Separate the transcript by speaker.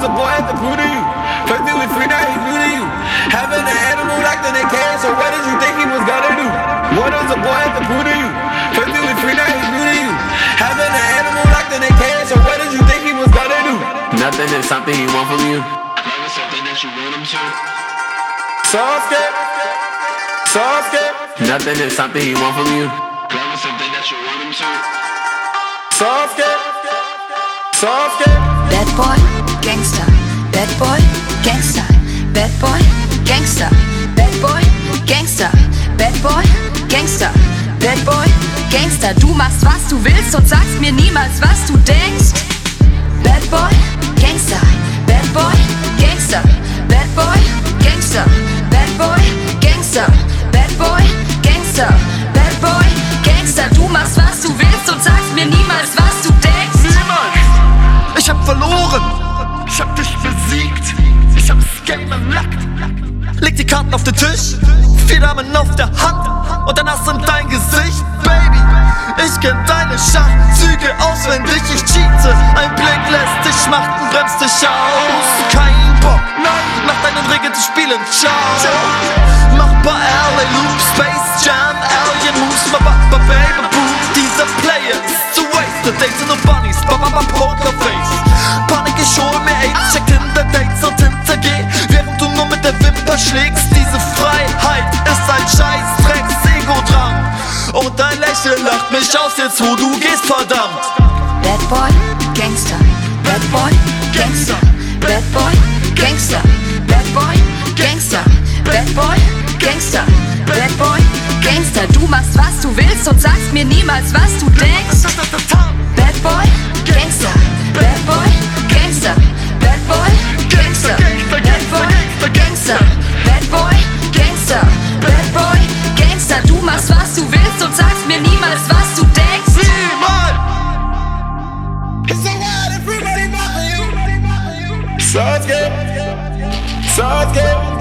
Speaker 1: does a boy have to prove to you? First he was free, now he's new to you. Having an animal locked in a cage, so what did you think he was gonna do? What does a boy have to prove to you? First he was free, now he's new to you. Having an animal locked in a cage, so what did you think he was gonna do?
Speaker 2: Nothing is something he want from you.
Speaker 1: Never something that you want him to. Soft Soft
Speaker 2: Nothing is something he want from you.
Speaker 1: Never something that you want him to. Soft Soft
Speaker 3: Bad boy, gangster. Bad boy, gangster. Bad boy, gangster. Bad boy, gangster. Bad boy, gangster. Bad boy, gangster. Du machst was du willst und sagst mir niemals, was du denkst. Bad boy, gangster. Bad boy, gangster. Bad boy, gangster. Bad boy, gangster. Bad boy, gangster. Bad boy, gangster. Du machst was du willst und sagst mir niemals, was du denkst.
Speaker 4: Niemals! Ich hab verloren! Karten auf den Tisch, vier Damen auf der Hand und dann hast du dein Gesicht, Baby. Ich kenn deine Schachzüge auswendig, ich cheate. Ein Blick lässt dich schmachten, bremst dich aus. Kein Bock, nein, nach deinen Regeln zu spielen, ciao. Mach paar LA Loops, Space Jam, Alien Moves, ma ba ba baby boo. Dieser Player ist zu wasted, Dates nur Bunnies, ba ba Lächeln lacht mich aus, jetzt wo du gehst, verdammt.
Speaker 3: Bad boy, gangster. Bad boy, gangster. Bad boy, gangster. Bad boy, gangster. Bad boy, gangster. Bad boy, gangster. Du machst was du willst und sagst mir niemals, was du denkst.
Speaker 5: Sasuke, Sasuke.